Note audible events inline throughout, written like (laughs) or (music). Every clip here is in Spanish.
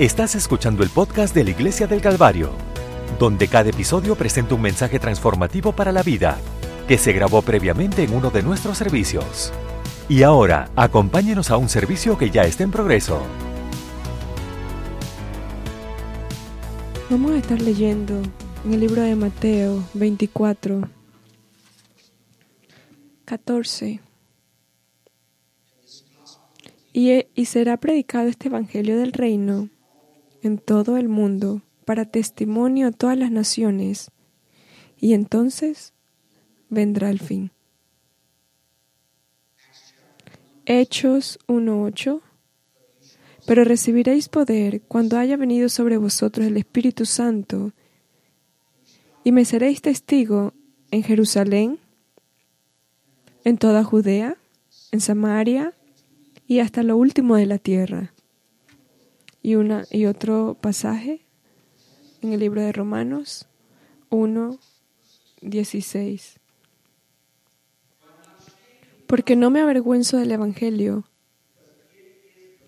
Estás escuchando el podcast de la Iglesia del Calvario, donde cada episodio presenta un mensaje transformativo para la vida que se grabó previamente en uno de nuestros servicios. Y ahora, acompáñenos a un servicio que ya está en progreso. Vamos a estar leyendo en el libro de Mateo 24, 14. Y, y será predicado este Evangelio del Reino en todo el mundo para testimonio a todas las naciones, y entonces vendrá el fin. Hechos 1.8 Pero recibiréis poder cuando haya venido sobre vosotros el Espíritu Santo, y me seréis testigo en Jerusalén, en toda Judea, en Samaria y hasta lo último de la tierra. Y, una, y otro pasaje en el libro de Romanos 1, 16. Porque no me avergüenzo del Evangelio,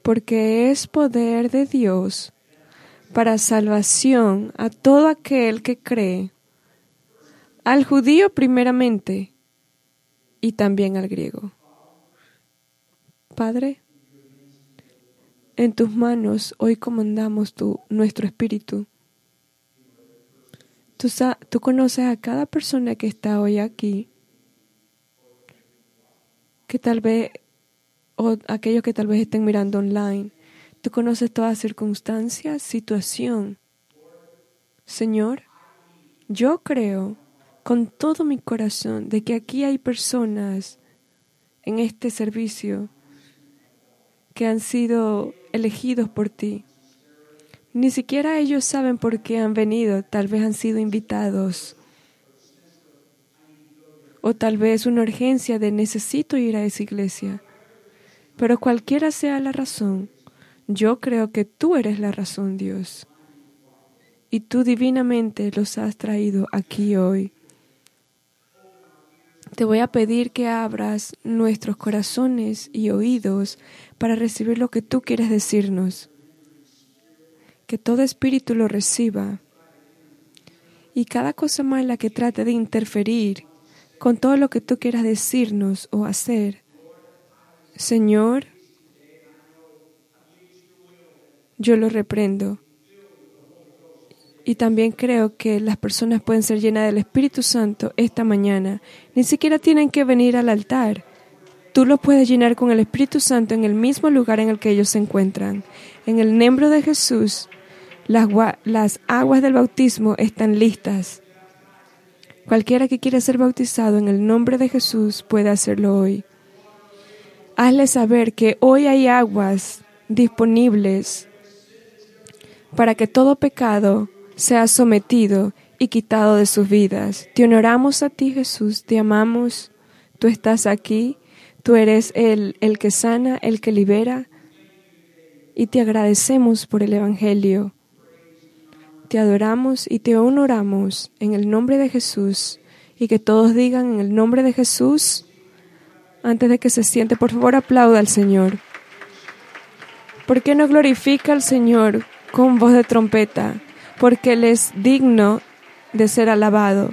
porque es poder de Dios para salvación a todo aquel que cree, al judío primeramente y también al griego. Padre, en tus manos hoy comandamos tu, nuestro espíritu. Tú, tú conoces a cada persona que está hoy aquí, que tal vez, o aquellos que tal vez estén mirando online. Tú conoces toda circunstancia, situación. Señor, yo creo con todo mi corazón de que aquí hay personas en este servicio que han sido elegidos por ti. Ni siquiera ellos saben por qué han venido, tal vez han sido invitados. O tal vez una urgencia de necesito ir a esa iglesia. Pero cualquiera sea la razón, yo creo que tú eres la razón, Dios. Y tú divinamente los has traído aquí hoy. Te voy a pedir que abras nuestros corazones y oídos para recibir lo que tú quieres decirnos. Que todo espíritu lo reciba. Y cada cosa mala que trate de interferir con todo lo que tú quieras decirnos o hacer. Señor, yo lo reprendo y también creo que las personas pueden ser llenas del Espíritu Santo esta mañana. Ni siquiera tienen que venir al altar. Tú los puedes llenar con el Espíritu Santo en el mismo lugar en el que ellos se encuentran. En el nombre de Jesús, las, las aguas del bautismo están listas. Cualquiera que quiera ser bautizado en el nombre de Jesús puede hacerlo hoy. Hazle saber que hoy hay aguas disponibles para que todo pecado sea sometido y quitado de sus vidas. Te honoramos a ti, Jesús, te amamos, tú estás aquí, tú eres el, el que sana, el que libera, y te agradecemos por el Evangelio. Te adoramos y te honoramos en el nombre de Jesús, y que todos digan en el nombre de Jesús, antes de que se siente, por favor aplauda al Señor. ¿Por qué no glorifica al Señor con voz de trompeta? Porque Él es digno de ser alabado.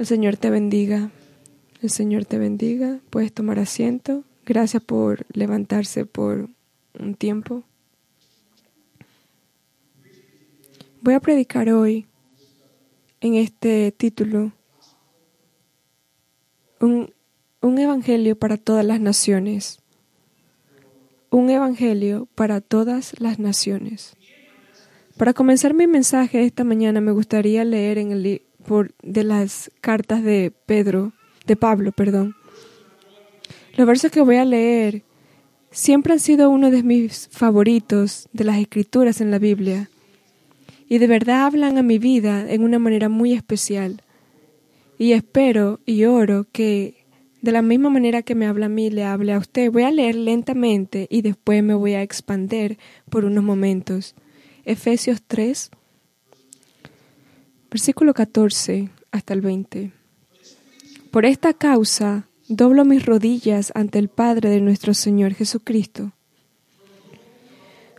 El Señor te bendiga. El Señor te bendiga. Puedes tomar asiento. Gracias por levantarse por un tiempo. Voy a predicar hoy en este título un, un evangelio para todas las naciones un evangelio para todas las naciones. Para comenzar mi mensaje esta mañana me gustaría leer en el de las cartas de Pedro, de Pablo, perdón. Los versos que voy a leer siempre han sido uno de mis favoritos de las escrituras en la Biblia y de verdad hablan a mi vida en una manera muy especial. Y espero y oro que de la misma manera que me habla a mí, le hable a usted. Voy a leer lentamente y después me voy a expander por unos momentos. Efesios 3, versículo 14 hasta el 20. Por esta causa doblo mis rodillas ante el Padre de nuestro Señor Jesucristo,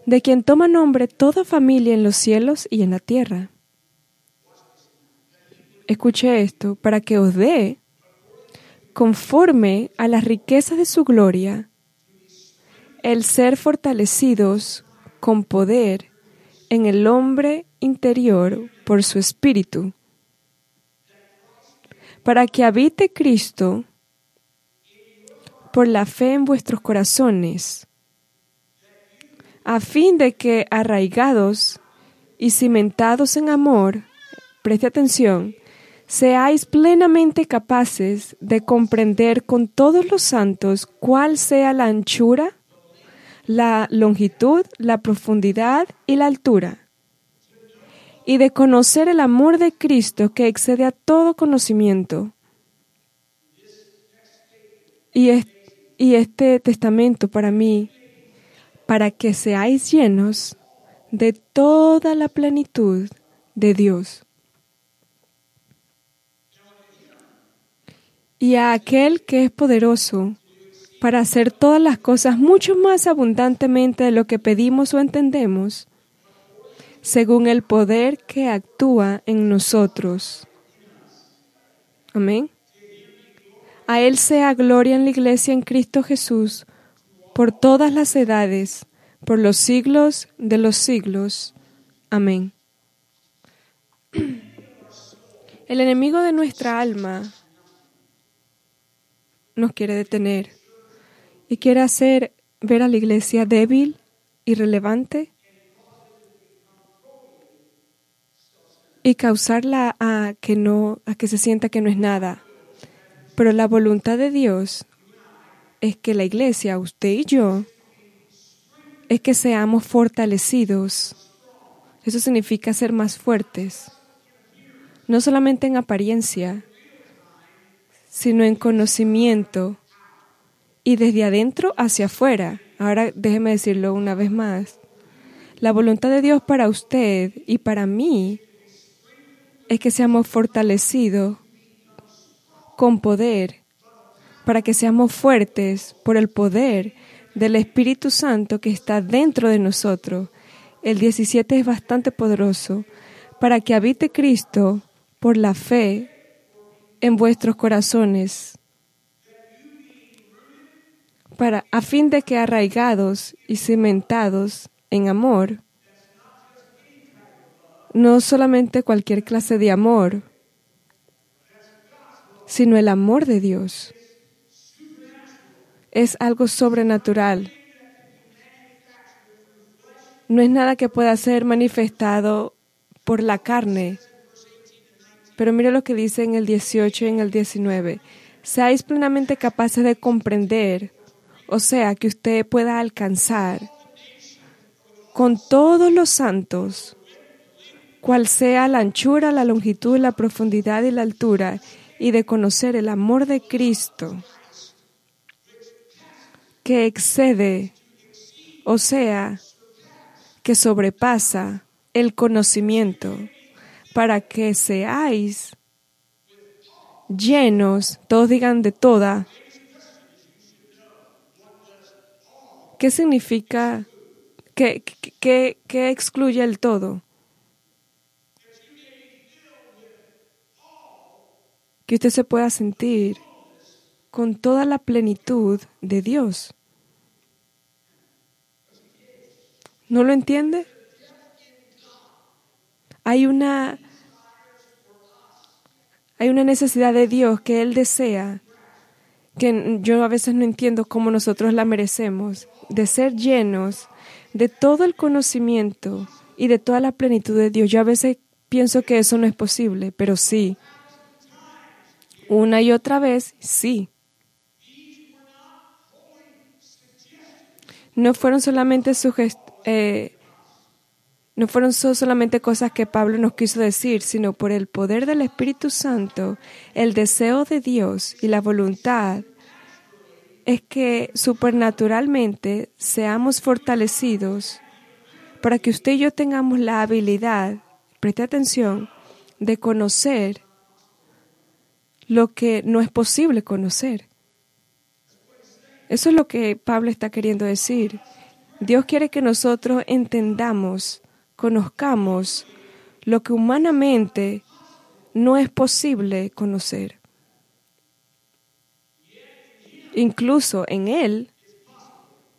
de quien toma nombre toda familia en los cielos y en la tierra. Escuche esto, para que os dé, conforme a las riquezas de su gloria, el ser fortalecidos con poder en el hombre interior por su espíritu, para que habite Cristo por la fe en vuestros corazones, a fin de que arraigados y cimentados en amor, preste atención, seáis plenamente capaces de comprender con todos los santos cuál sea la anchura, la longitud, la profundidad y la altura, y de conocer el amor de Cristo que excede a todo conocimiento. Y, este testamento para mí, para que seáis llenos de toda la plenitud de Dios. Y a aquel que es poderoso para hacer todas las cosas mucho más abundantemente de lo que pedimos o entendemos, según el poder que actúa en nosotros. Amén. A Él sea gloria en la iglesia en Cristo Jesús por todas las edades, por los siglos de los siglos. Amén. (clears throat) El enemigo de nuestra alma nos quiere detener y quiere hacer ver a la iglesia débil, irrelevante y causarla a que no a que se sienta que no es nada. Pero la voluntad de Dios es que la iglesia, usted y yo, es que seamos fortalecidos. Eso significa ser más fuertes, no solamente en apariencia, sino en conocimiento y desde adentro hacia afuera. Ahora déjeme decirlo una vez más. La voluntad de Dios para usted y para mí es que seamos fortalecidos con poder, para que seamos fuertes por el poder del Espíritu Santo que está dentro de nosotros. El 17 es bastante poderoso, para que habite Cristo por la fe en vuestros corazones, para a fin de que arraigados y cimentados en amor, no solamente cualquier clase de amor, sino el amor de Dios. Es algo sobrenatural. No es nada que pueda ser manifestado por la carne. Pero mire lo que dice en el 18 y en el 19. Seáis plenamente capaces de comprender, o sea, que usted pueda alcanzar con todos los santos cual sea la anchura, la longitud, la profundidad y la altura, y de conocer el amor de Cristo que excede, o sea, que sobrepasa el conocimiento, para que seáis llenos, todos digan de toda. ¿Qué significa? ¿Qué, qué, qué excluye el todo? que usted se pueda sentir con toda la plenitud de Dios. ¿No lo entiende? Hay una hay una necesidad de Dios que Él desea, que yo a veces no entiendo cómo nosotros la merecemos, de ser llenos de todo el conocimiento y de toda la plenitud de Dios. Yo a veces pienso que eso no es posible, pero sí, una y otra vez, sí. No fueron solamente eh, no fueron solamente cosas que Pablo nos quiso decir, sino por el poder del Espíritu Santo, el deseo de Dios y la voluntad es que supernaturalmente seamos fortalecidos para que usted y yo tengamos la habilidad, preste atención, de conocer lo que no es posible conocer. Eso es lo que Pablo está queriendo decir. Dios quiere que nosotros entendamos, conozcamos lo que humanamente no es posible conocer. Incluso en Él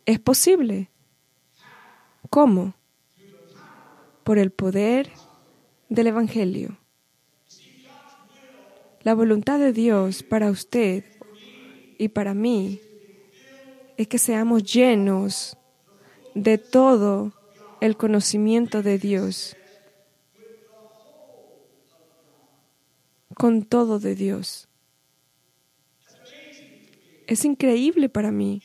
es posible. ¿Cómo? Por el poder del Evangelio. La voluntad de Dios para usted y para mí es que seamos llenos de todo el conocimiento de Dios, con todo de Dios. Es increíble para mí.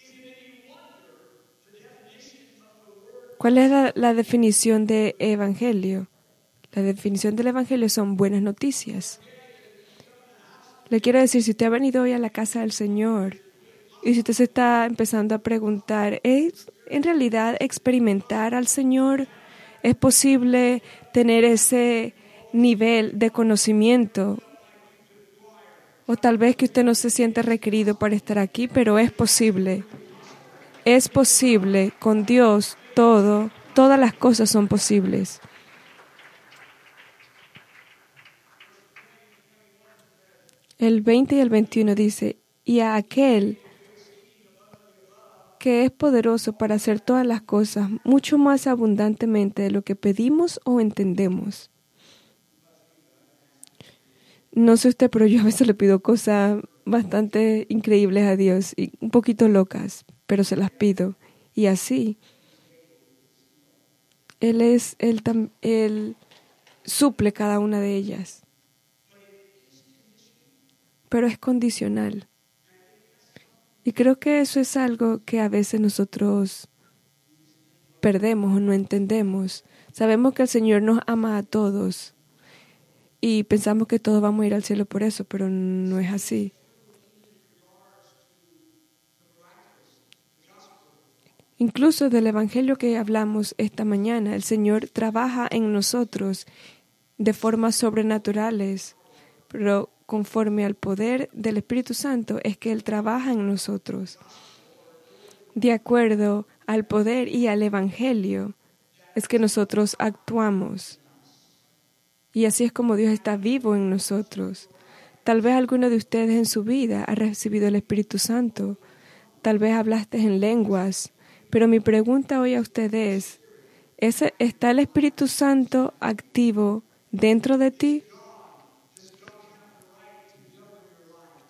¿Cuál es la, definición de evangelio? La definición del evangelio son buenas noticias. Le quiero decir, si usted ha venido hoy a la casa del Señor y si usted se está empezando a preguntar, ¿es en realidad experimentar al Señor? ¿Es posible tener ese nivel de conocimiento? O tal vez que usted no se siente requerido para estar aquí, pero es posible. Es posible. Con Dios todo, todas las cosas son posibles. El 20 y el 21 dice, y a aquel que es poderoso para hacer todas las cosas mucho más abundantemente de lo que pedimos o entendemos. No sé usted, pero yo a veces le pido cosas bastante increíbles a Dios y un poquito locas, pero se las pido. Y así, Él es, Él, él suple cada una de ellas. Pero es condicional. Y creo que eso es algo que a veces nosotros perdemos o no entendemos. Sabemos que el Señor nos ama a todos y pensamos que todos vamos a ir al cielo por eso, pero no es así. Incluso del Evangelio que hablamos esta mañana, el Señor trabaja en nosotros de formas sobrenaturales, pero conforme al poder del Espíritu Santo es que Él trabaja en nosotros. De acuerdo al poder y al Evangelio es que nosotros actuamos. Y así es como Dios está vivo en nosotros. Tal vez alguno de ustedes en su vida ha recibido el Espíritu Santo. Tal vez hablaste en lenguas. Pero mi pregunta hoy a ustedes es, ¿está el Espíritu Santo activo dentro de ti?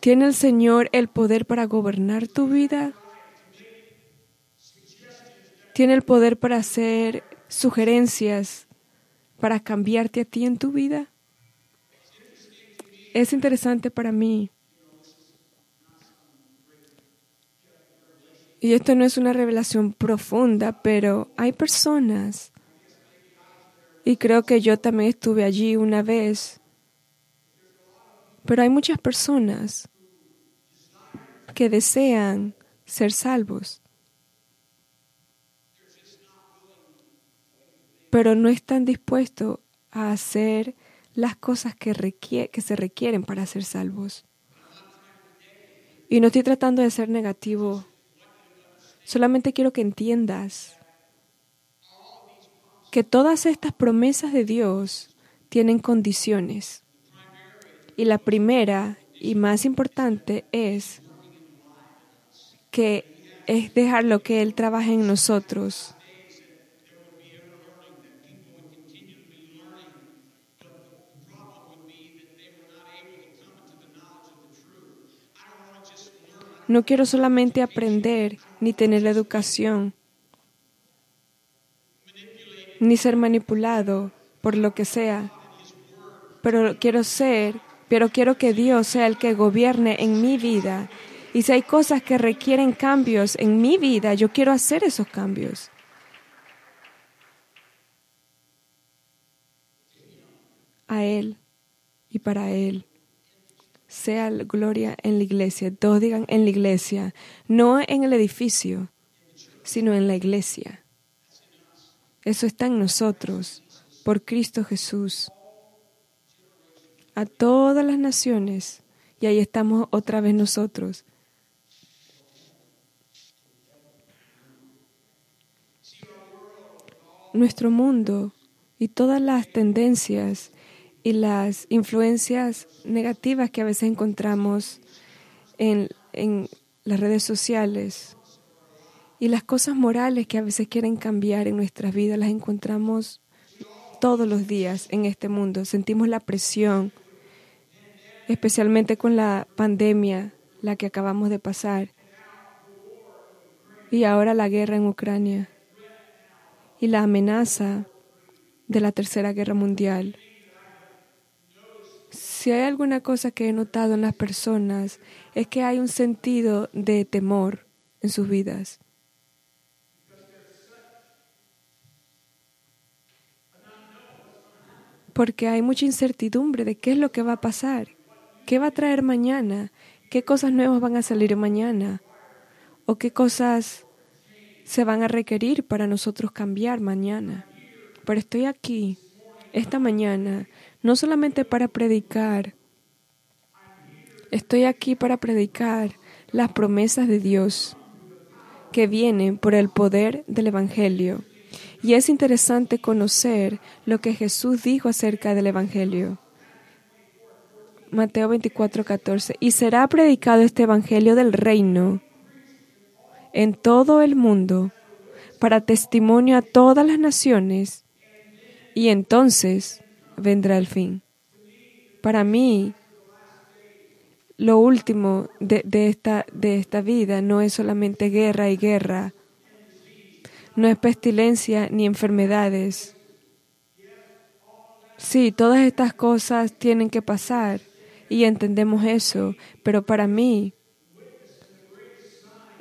¿Tiene el Señor el poder para gobernar tu vida? ¿Tiene el poder para hacer sugerencias para cambiarte a ti en tu vida? Es interesante para mí. Y esto no es una revelación profunda, pero hay personas, y creo que yo también estuve allí una vez, pero hay muchas personas que desean ser salvos, pero no están dispuestos a hacer las cosas que, que se requieren para ser salvos. Y no estoy tratando de ser negativo, solamente quiero que entiendas que todas estas promesas de Dios tienen condiciones. Y la primera y más importante es que es dejar lo que Él trabaje en nosotros. No quiero solamente aprender ni tener la educación, ni ser manipulado por lo que sea, pero quiero ser, pero quiero que Dios sea el que gobierne en mi vida y si hay cosas que requieren cambios en mi vida, yo quiero hacer esos cambios. A Él y para Él. Sea gloria en la iglesia. Todos digan en la iglesia. No en el edificio, sino en la iglesia. Eso está en nosotros, por Cristo Jesús. A todas las naciones. Y ahí estamos otra vez nosotros nuestro mundo y todas las tendencias y las influencias negativas que a veces encontramos en, en las redes sociales y las cosas morales que a veces quieren cambiar en nuestras vidas, las encontramos todos los días en este mundo. Sentimos la presión, especialmente con la pandemia, la que acabamos de pasar, y ahora la guerra en Ucrania y la amenaza de la Tercera Guerra Mundial. Si hay alguna cosa que he notado en las personas es que hay un sentido de temor en sus vidas. Porque hay mucha incertidumbre de qué es lo que va a pasar, qué va a traer mañana, qué cosas nuevas van a salir mañana o qué cosas se van a requerir para nosotros cambiar mañana. Pero estoy aquí esta mañana no solamente para predicar, estoy aquí para predicar las promesas de Dios que vienen por el poder del Evangelio. Y es interesante conocer lo que Jesús dijo acerca del Evangelio. Mateo 24, 14. Y será predicado este Evangelio del reino en todo el mundo para testimonio a todas las naciones y entonces vendrá el fin. Para mí, lo último de, esta, de esta vida no es solamente guerra y guerra, no es pestilencia ni enfermedades. Sí, todas estas cosas tienen que pasar y entendemos eso, pero para mí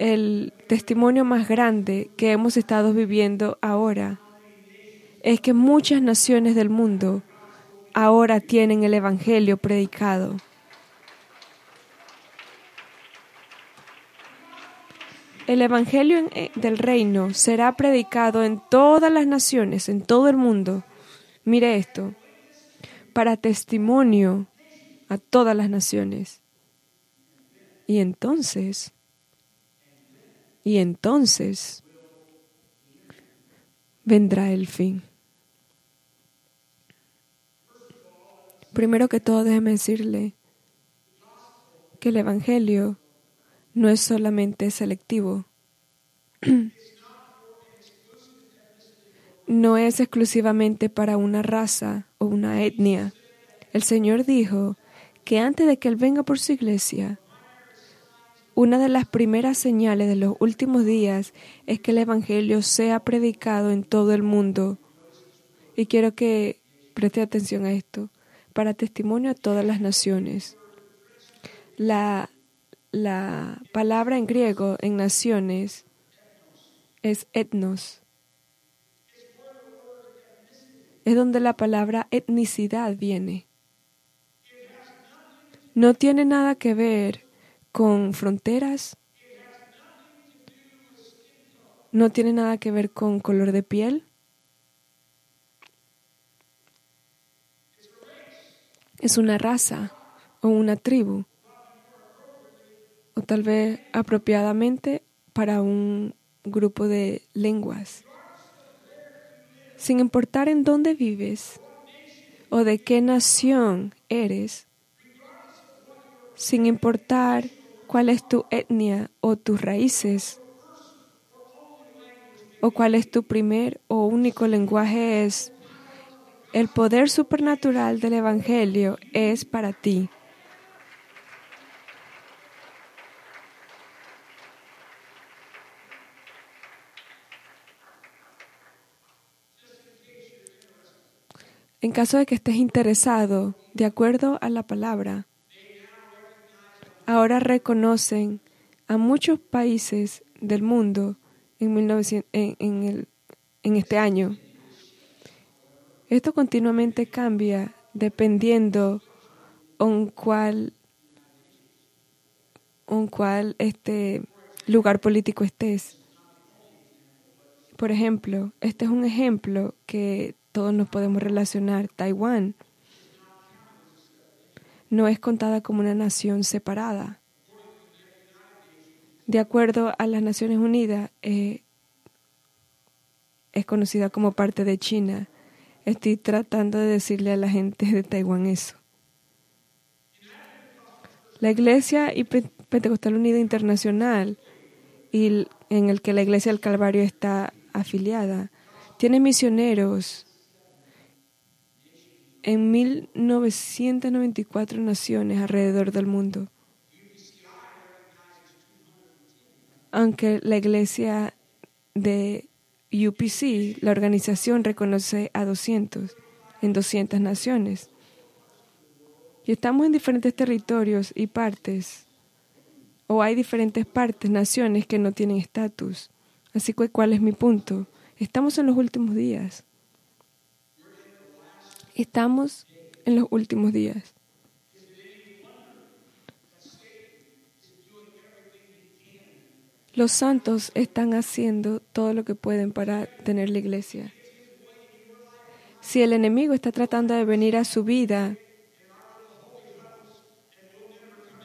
el testimonio más grande que hemos estado viviendo ahora es que muchas naciones del mundo ahora tienen el Evangelio predicado. El Evangelio eh, del reino será predicado en todas las naciones, en todo el mundo. Mire esto, para testimonio a todas las naciones. Y entonces, y entonces vendrá el fin. Primero que todo, déjeme decirle que el Evangelio no es solamente selectivo. (clears throat) No es exclusivamente para una raza o una etnia. El Señor dijo que antes de que Él venga por su iglesia, una de las primeras señales de los últimos días es que el Evangelio sea predicado en todo el mundo. Y quiero que preste atención a esto, para testimonio a todas las naciones. La, la palabra en griego en naciones es etnos. Es donde la palabra etnicidad viene. No tiene nada que ver con fronteras, no tiene nada que ver con color de piel. Es una raza o una tribu, o tal vez apropiadamente para un grupo de lenguas. Sin importar en dónde vives o de qué nación eres, sin importar cuál es tu etnia o tus raíces, o cuál es tu primer o único lenguaje es, el poder supernatural del Evangelio es para ti. En caso de que estés interesado, de acuerdo a la palabra, ahora reconocen a muchos países del mundo en, 1900, en, el, en este año. Esto continuamente cambia dependiendo en cuál, en cuál este lugar político estés. Por ejemplo, este es un ejemplo que todos nos podemos relacionar. Taiwán no es contada como una nación separada. De acuerdo a las Naciones Unidas, eh, es conocida como parte de China. Estoy tratando de decirle a la gente de Taiwán eso. La Iglesia y Pentecostal Unida Internacional, y en el que la Iglesia del Calvario está afiliada, tiene misioneros en 1994 naciones alrededor del mundo. Aunque la iglesia de UPC, la organización, reconoce a 200 en 200 naciones. Y estamos en diferentes territorios y partes, o hay diferentes partes, naciones que no tienen estatus. Así que, ¿cuál es mi punto? Estamos en los últimos días. Estamos en los últimos días. Los santos están haciendo todo lo que pueden para tener la iglesia. Si el enemigo está tratando de venir a su vida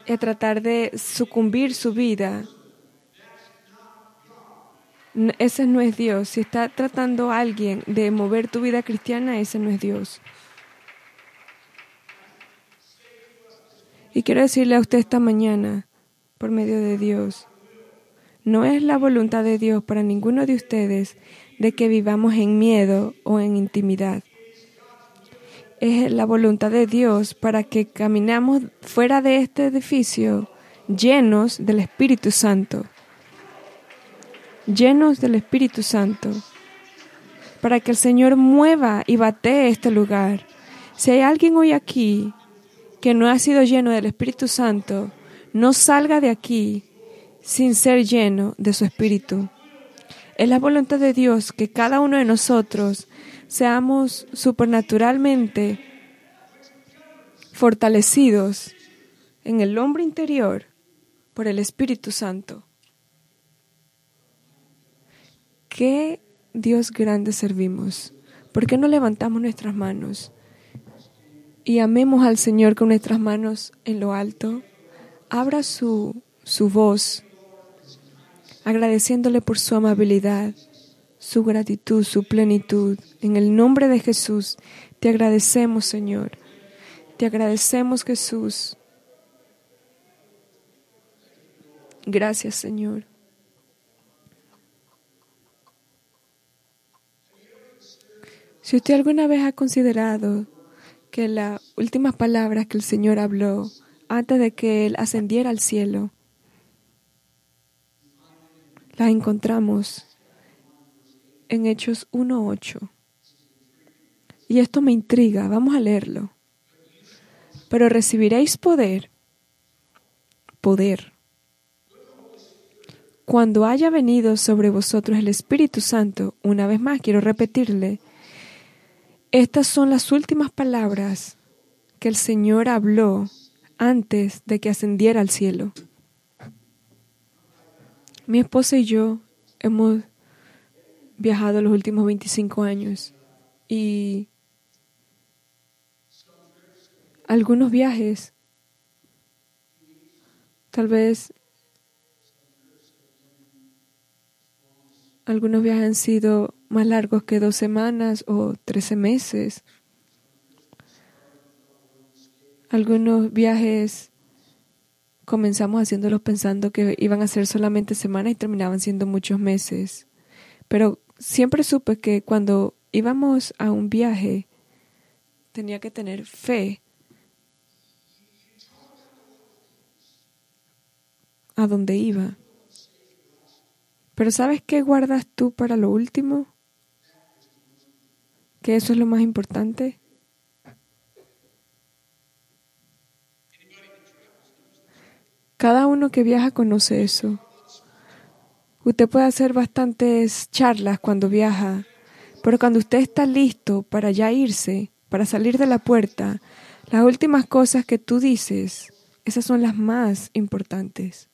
y tratar de sucumbir su vida, ese no es Dios. Si está tratando a alguien de mover tu vida cristiana, ese no es Dios. Y quiero decirle a usted esta mañana, por medio de Dios, no es la voluntad de Dios para ninguno de ustedes de que vivamos en miedo o en intimidad. Es la voluntad de Dios para que caminamos fuera de este edificio llenos del Espíritu Santo. Llenos del Espíritu Santo. Para que el Señor mueva y batee este lugar. Si hay alguien hoy aquí que no ha sido lleno del Espíritu Santo no salga de aquí sin ser lleno de su Espíritu. Es la voluntad de Dios que cada uno de nosotros seamos supernaturalmente fortalecidos en el hombre interior por el Espíritu Santo. ¿Qué Dios grande servimos? ¿Por qué no levantamos nuestras manos? y amemos al Señor con nuestras manos en lo alto, abra su, su voz, agradeciéndole por su amabilidad, su gratitud, su plenitud. En el nombre de Jesús, te agradecemos, Señor. Te agradecemos, Jesús. Gracias, Señor. Si usted alguna vez ha considerado que las últimas palabras que el Señor habló antes de que Él ascendiera al cielo, las encontramos en Hechos 1.8. Y esto me intriga, vamos a leerlo. Pero recibiréis poder, poder, cuando haya venido sobre vosotros el Espíritu Santo, una vez más quiero repetirle, estas son las últimas palabras que el Señor habló antes de que ascendiera al cielo. Mi esposa y yo hemos viajado los últimos 25 años y algunos viajes tal vez algunos viajes han sido más largos que dos semanas o trece meses. Algunos viajes comenzamos haciéndolos pensando que iban a ser solamente semanas y terminaban siendo muchos meses. Pero siempre supe que cuando íbamos a un viaje tenía que tener fe a donde iba. Pero ¿sabes qué guardas tú para lo último? Que eso es lo más importante. Cada uno que viaja conoce eso. Usted puede hacer bastantes charlas cuando viaja, pero cuando usted está listo para ya irse, para salir de la puerta, las últimas cosas que tú dices, esas son las más importantes.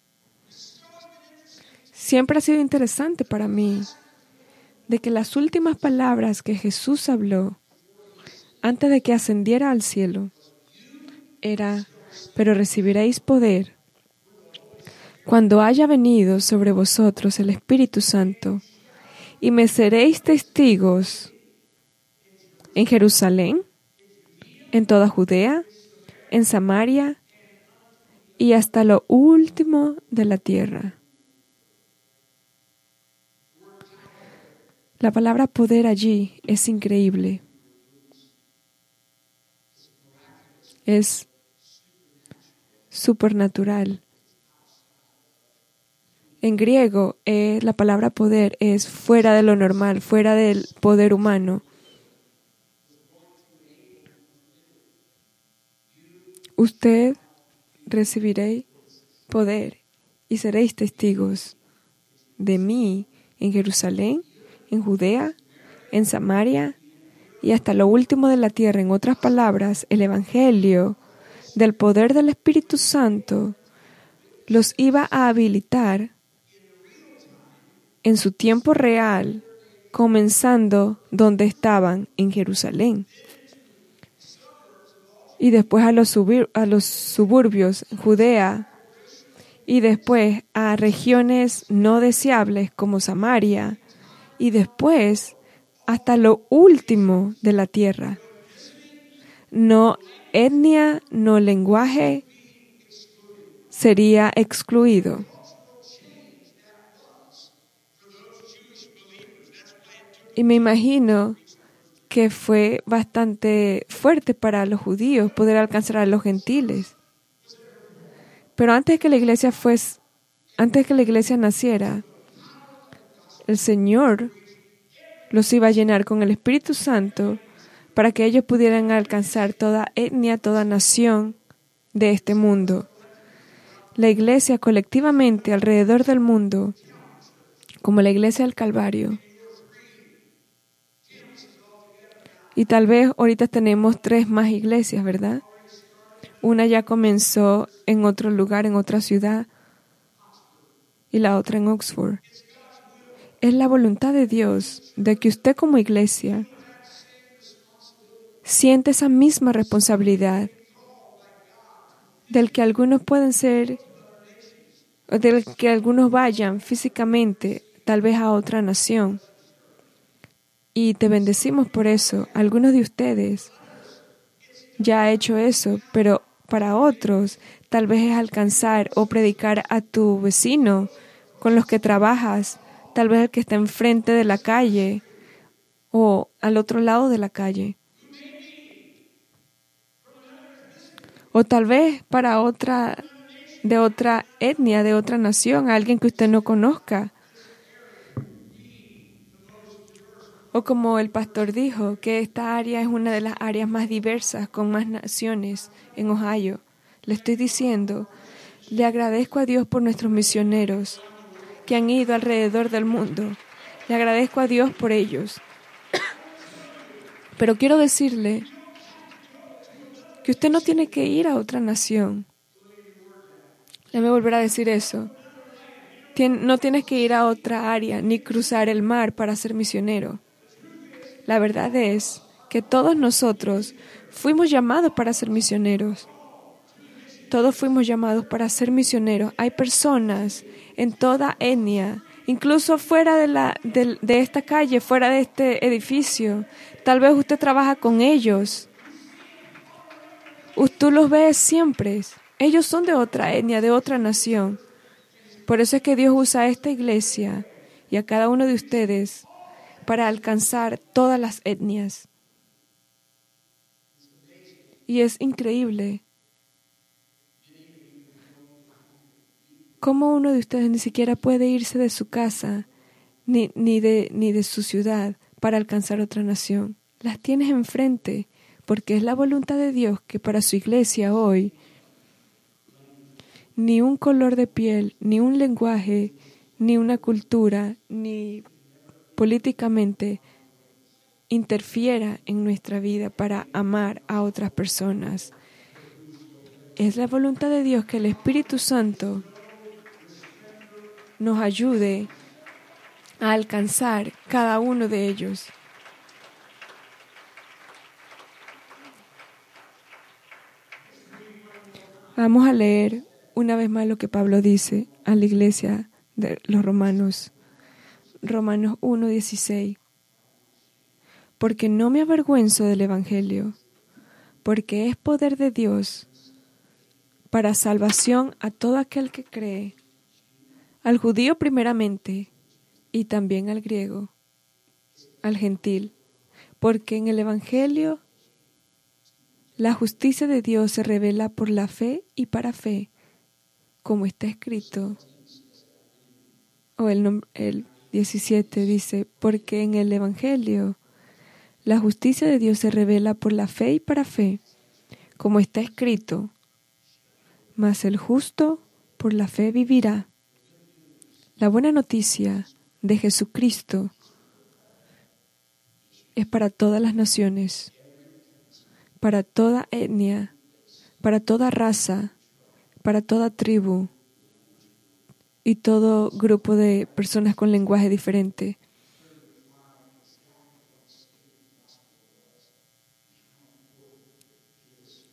Siempre ha sido interesante para mí de que las últimas palabras que Jesús habló antes de que ascendiera al cielo era, pero recibiréis poder cuando haya venido sobre vosotros el Espíritu Santo, y me seréis testigos en Jerusalén, en toda Judea, en Samaria y hasta lo último de la tierra. La palabra poder allí es increíble. Es supernatural. En griego, eh, la palabra poder es fuera de lo normal, fuera del poder humano. Usted recibiréis poder y seréis testigos de mí en Jerusalén, en Judea, en Samaria y hasta lo último de la tierra. En otras palabras, el Evangelio del poder del Espíritu Santo los iba a habilitar en su tiempo real, comenzando donde estaban, en Jerusalén. Y después a los, a los suburbios, Judea, y después a regiones no deseables como Samaria, y después hasta lo último de la tierra. No etnia, no lenguaje sería excluido. Y me imagino que fue bastante fuerte para los judíos poder alcanzar a los gentiles. Pero antes que la iglesia fuese, antes que la iglesia naciera, el Señor los iba a llenar con el Espíritu Santo para que ellos pudieran alcanzar toda etnia, toda nación de este mundo. La iglesia colectivamente alrededor del mundo, como la iglesia del Calvario, Y tal vez ahorita tenemos tres más iglesias, ¿verdad? Una ya comenzó en otro lugar, en otra ciudad, y la otra en Oxford. Es la voluntad de Dios de que usted como iglesia siente esa misma responsabilidad del que algunos pueden ser, del que algunos vayan físicamente tal vez a otra nación y te bendecimos por eso. Algunos de ustedes ya ha hecho eso, pero para otros tal vez es alcanzar o predicar a tu vecino con los que trabajas, tal vez el que está enfrente de la calle o al otro lado de la calle. O tal vez para otra de otra etnia, de otra nación, alguien que usted no conozca. O como el pastor dijo, que esta área es una de las áreas más diversas, con más naciones en Ohio. Le estoy diciendo, le agradezco a Dios por nuestros misioneros que han ido alrededor del mundo. Le agradezco a Dios por ellos. Pero quiero decirle que usted no tiene que ir a otra nación. A volver a decir eso. no tienes que ir a otra área ni cruzar el mar para ser misionero. La verdad es que todos nosotros fuimos llamados para ser misioneros. Todos fuimos llamados para ser misioneros. Hay personas en toda etnia, incluso fuera de, la, de, de esta calle, fuera de este edificio. Tal vez usted trabaja con ellos. Usted los ve siempre. Ellos son de otra etnia, de otra nación. Por eso es que Dios usa a esta iglesia y a cada uno de ustedes para alcanzar todas las etnias. Y es increíble cómo uno de ustedes ni siquiera puede irse de su casa ni, ni, de, ni de su ciudad para alcanzar otra nación. Las tienes enfrente porque es la voluntad de Dios que para su iglesia hoy ni un color de piel, ni un lenguaje, ni una cultura, ni políticamente interfiera en nuestra vida para amar a otras personas. Es la voluntad de Dios que el Espíritu Santo nos ayude a alcanzar cada uno de ellos. Vamos a leer una vez más lo que Pablo dice a la iglesia de los romanos Romanos 1:16. Porque no me avergüenzo del Evangelio, porque es poder de Dios para salvación a todo aquel que cree, al judío primeramente y también al griego, al gentil, porque en el Evangelio la justicia de Dios se revela por la fe y para fe, como está escrito. O el, el 17 dice, porque en el Evangelio la justicia de Dios se revela por la fe y para fe, como está escrito mas el justo por la fe vivirá. La buena noticia de Jesucristo es para todas las naciones, para toda etnia, para toda raza, para toda tribu y todo grupo de personas con lenguaje diferente.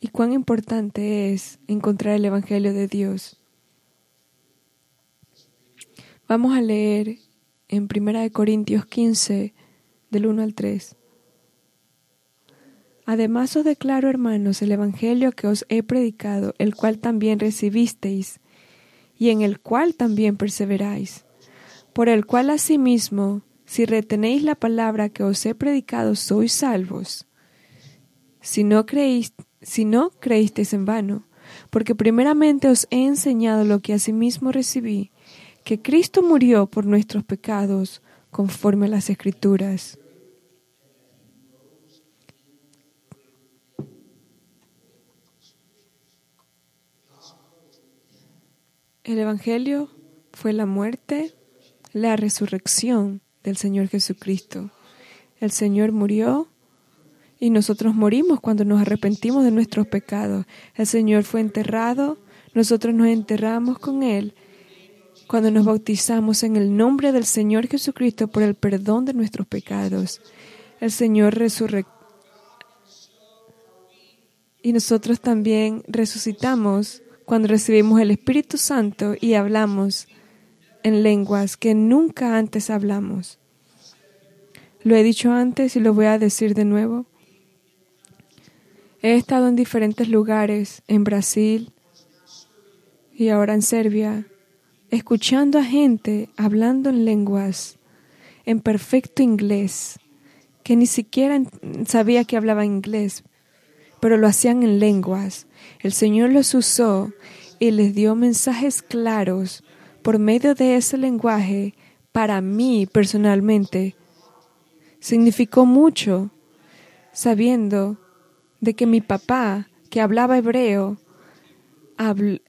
y cuán importante es encontrar el Evangelio de Dios. Vamos a leer en 1 Corintios 15, del 1 al 3. Además os declaro, hermanos, el Evangelio que os he predicado, el cual también recibisteis, y en el cual también perseveráis, por el cual asimismo, si retenéis la palabra que os he predicado, sois salvos. Si no creéis, si no, creísteis en vano, porque primeramente os he enseñado lo que asimismo recibí, que Cristo murió por nuestros pecados, conforme a las Escrituras. El Evangelio fue la muerte, la resurrección del Señor Jesucristo. El Señor murió y nosotros morimos cuando nos arrepentimos de nuestros pecados. El Señor fue enterrado, nosotros nos enterramos con Él cuando nos bautizamos en el nombre del Señor Jesucristo por el perdón de nuestros pecados. El Señor resurrectó. Y nosotros también resucitamos cuando recibimos el Espíritu Santo y hablamos en lenguas que nunca antes hablamos. Lo he dicho antes y lo voy a decir de nuevo. He estado en diferentes lugares, en Brasil y ahora en Serbia, escuchando a gente hablando en lenguas, en perfecto inglés, que ni siquiera sabía que hablaba inglés, pero lo hacían en lenguas. El Señor los usó y les dio mensajes claros por medio de ese lenguaje para mí personalmente. Significó mucho sabiendo de que mi papá, que hablaba hebreo,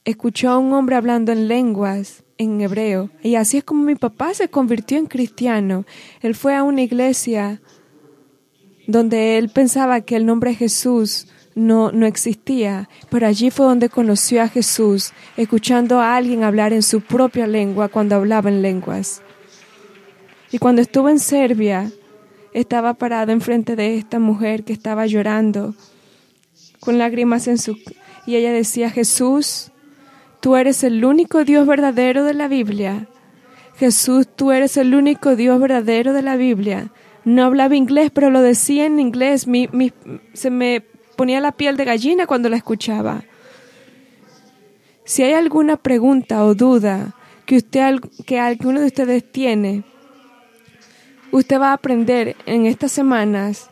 escuchó a un hombre hablando en lenguas en hebreo. Y así es como mi papá se convirtió en cristiano. Él fue a una iglesia donde él pensaba que el nombre Jesús no, no existía, pero allí fue donde conoció a Jesús, escuchando a alguien hablar en su propia lengua cuando hablaba en lenguas. Y cuando estuvo en Serbia, estaba parado enfrente de esta mujer que estaba llorando con lágrimas en su... Y ella decía, Jesús, tú eres el único Dios verdadero de la Biblia. Jesús, tú eres el único Dios verdadero de la Biblia. No hablaba inglés, pero lo decía en inglés. Se me ponía la piel de gallina cuando la escuchaba. Si hay alguna pregunta o duda que, usted, que alguno de ustedes tiene, usted va a aprender en estas semanas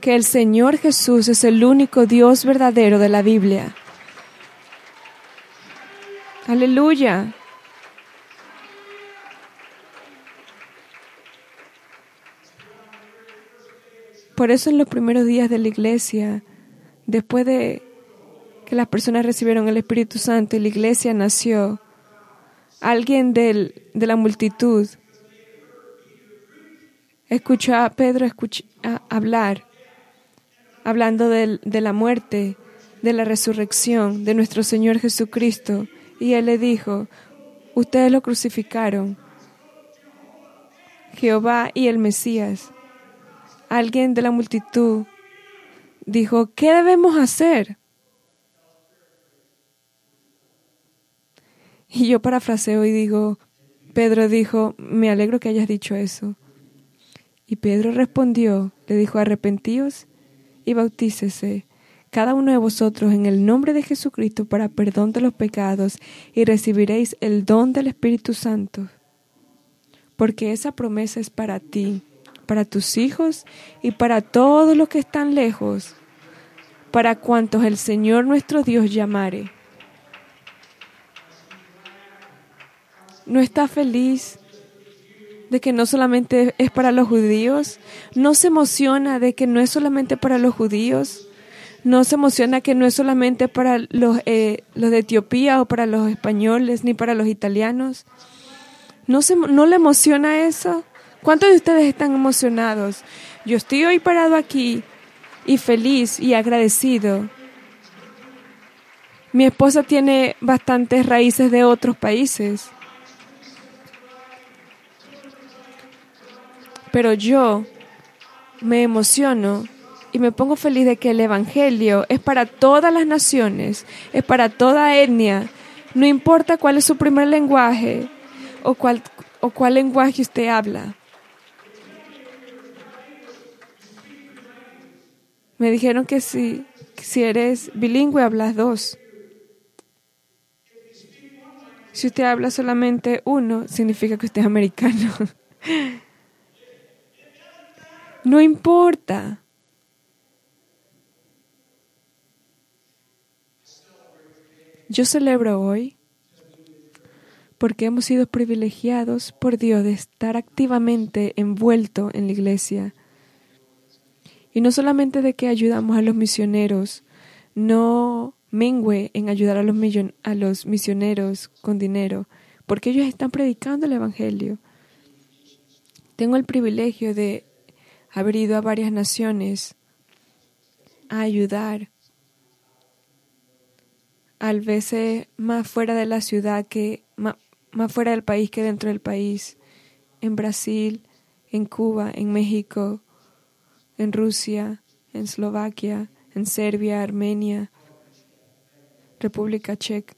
que el Señor Jesús es el único Dios verdadero de la Biblia. Aleluya. Por eso en los primeros días de la iglesia, después de que las personas recibieron el Espíritu Santo y la iglesia nació, alguien de la multitud escuchó a Pedro hablar hablando de, de la muerte, de la resurrección de nuestro Señor Jesucristo. Y él le dijo, ustedes lo crucificaron, Jehová y el Mesías. Alguien de la multitud dijo, ¿qué debemos hacer? Y yo parafraseo y digo, Pedro dijo, me alegro que hayas dicho eso. Y Pedro respondió, le dijo, arrepentíos y bautícese cada uno de vosotros en el nombre de Jesucristo para perdón de los pecados y recibiréis el don del Espíritu Santo. Porque esa promesa es para ti, para tus hijos y para todos los que están lejos, para cuantos el Señor nuestro Dios llamare. ¿No está feliz de que no solamente es para los judíos? ¿No se emociona de que no es solamente para los judíos? ¿No se emociona que no es solamente para los, eh, los de Etiopía o para los españoles ni para los italianos? ¿No, se, ¿No le emociona eso? ¿Cuántos de ustedes están emocionados? Yo estoy hoy parado aquí y feliz y agradecido. Mi esposa tiene bastantes raíces de otros países. Pero yo me emociono y me pongo feliz de que el Evangelio es para todas las naciones, es para toda etnia. No importa cuál es su primer lenguaje o cuál, o cuál lenguaje usted habla. Me dijeron que si, si eres bilingüe hablas dos. Si usted habla solamente uno, significa que usted es americano. (laughs) No importa. Yo celebro hoy porque hemos sido privilegiados por Dios de estar activamente envuelto en la iglesia. Y no solamente de que ayudamos a los misioneros, no mengue en ayudar a los, a los misioneros con dinero, porque ellos están predicando el Evangelio. Tengo el privilegio de haber ido a varias naciones a ayudar, al veces más fuera de la ciudad que más, más fuera del país que dentro del país, en Brasil, en Cuba, en México, en Rusia, en Eslovaquia, en Serbia, Armenia, República Checa,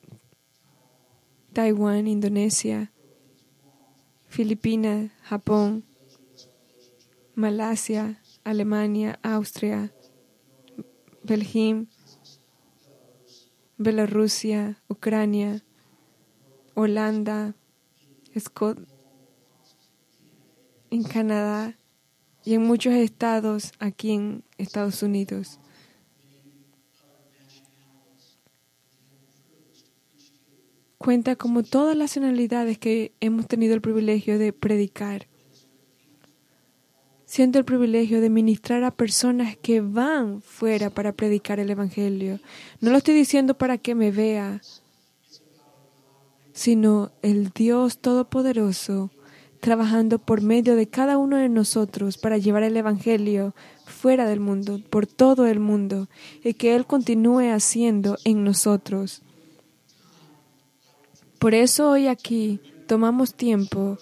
Taiwán, Indonesia, Filipinas, Japón, Malasia, Alemania, Austria, Belgium, Bielorrusia, Ucrania, Holanda, Scott, en Canadá y en muchos estados aquí en Estados Unidos. Cuenta como todas las nacionalidades que hemos tenido el privilegio de predicar Siento el privilegio de ministrar a personas que van fuera para predicar el Evangelio. No lo estoy diciendo para que me vea, sino el Dios Todopoderoso trabajando por medio de cada uno de nosotros para llevar el Evangelio fuera del mundo, por todo el mundo, y que Él continúe haciendo en nosotros. Por eso hoy aquí tomamos tiempo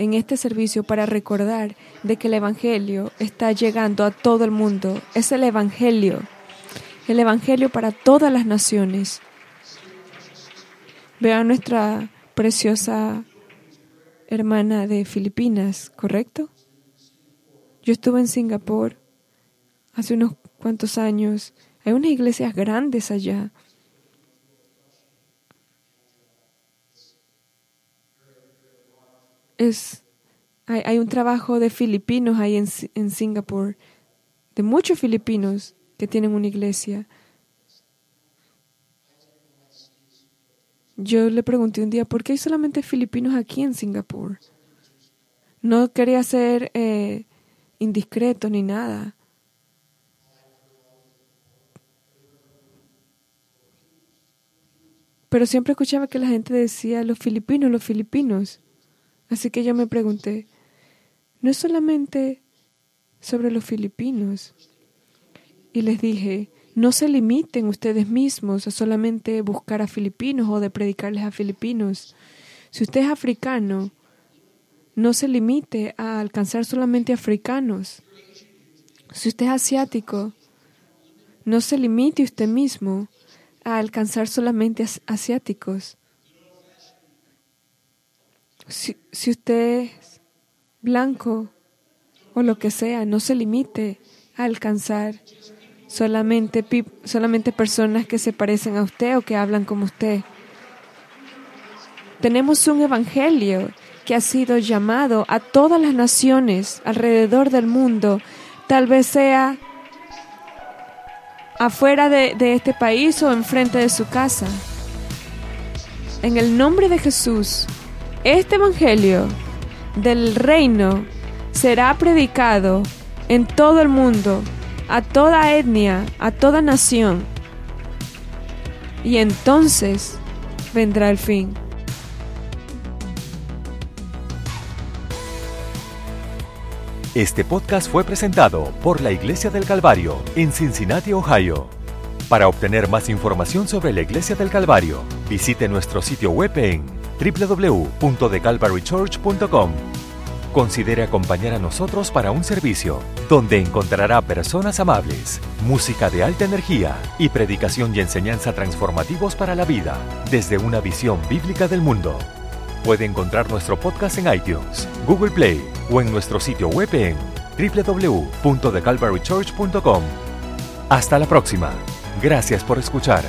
en este servicio para recordar de que el Evangelio está llegando a todo el mundo. Es el Evangelio, el Evangelio para todas las naciones. Vean nuestra preciosa hermana de Filipinas, ¿correcto? Yo estuve en Singapur hace unos cuantos años. Hay unas iglesias grandes allá. Es, hay, un trabajo de filipinos ahí en, en Singapur, de muchos filipinos que tienen una iglesia. Yo le pregunté un día, ¿por qué hay solamente filipinos aquí en Singapur? No quería ser eh, indiscreto ni nada. Pero siempre escuchaba que la gente decía los filipinos, los filipinos. Así que yo me pregunté, no es solamente sobre los filipinos. Y les dije, no se limiten ustedes mismos a solamente buscar a filipinos o de predicarles a filipinos. Si usted es africano, no se limite a alcanzar solamente africanos. Si usted es asiático, no se limite usted mismo a alcanzar solamente asiáticos. Si, usted es blanco o lo que sea, no se limite a alcanzar solamente, solamente personas que se parecen a usted o que hablan como usted. Tenemos un evangelio que ha sido llamado a todas las naciones alrededor del mundo, tal vez sea afuera de este país o enfrente de su casa. En el nombre de Jesús, este evangelio del reino será predicado en todo el mundo, a toda etnia, a toda nación. Y entonces vendrá el fin. Este podcast fue presentado por la Iglesia del Calvario en Cincinnati, Ohio. Para obtener más información sobre la Iglesia del Calvario, visite nuestro sitio web en www.thecalvarychurch.com. Considere acompañar a nosotros para un servicio donde encontrará personas amables, música de alta energía y predicación y enseñanza transformativos para la vida desde una visión bíblica del mundo. Puede encontrar nuestro podcast en iTunes, Google Play o en nuestro sitio web en www.thecalvarychurch.com. Hasta la próxima. Gracias por escuchar.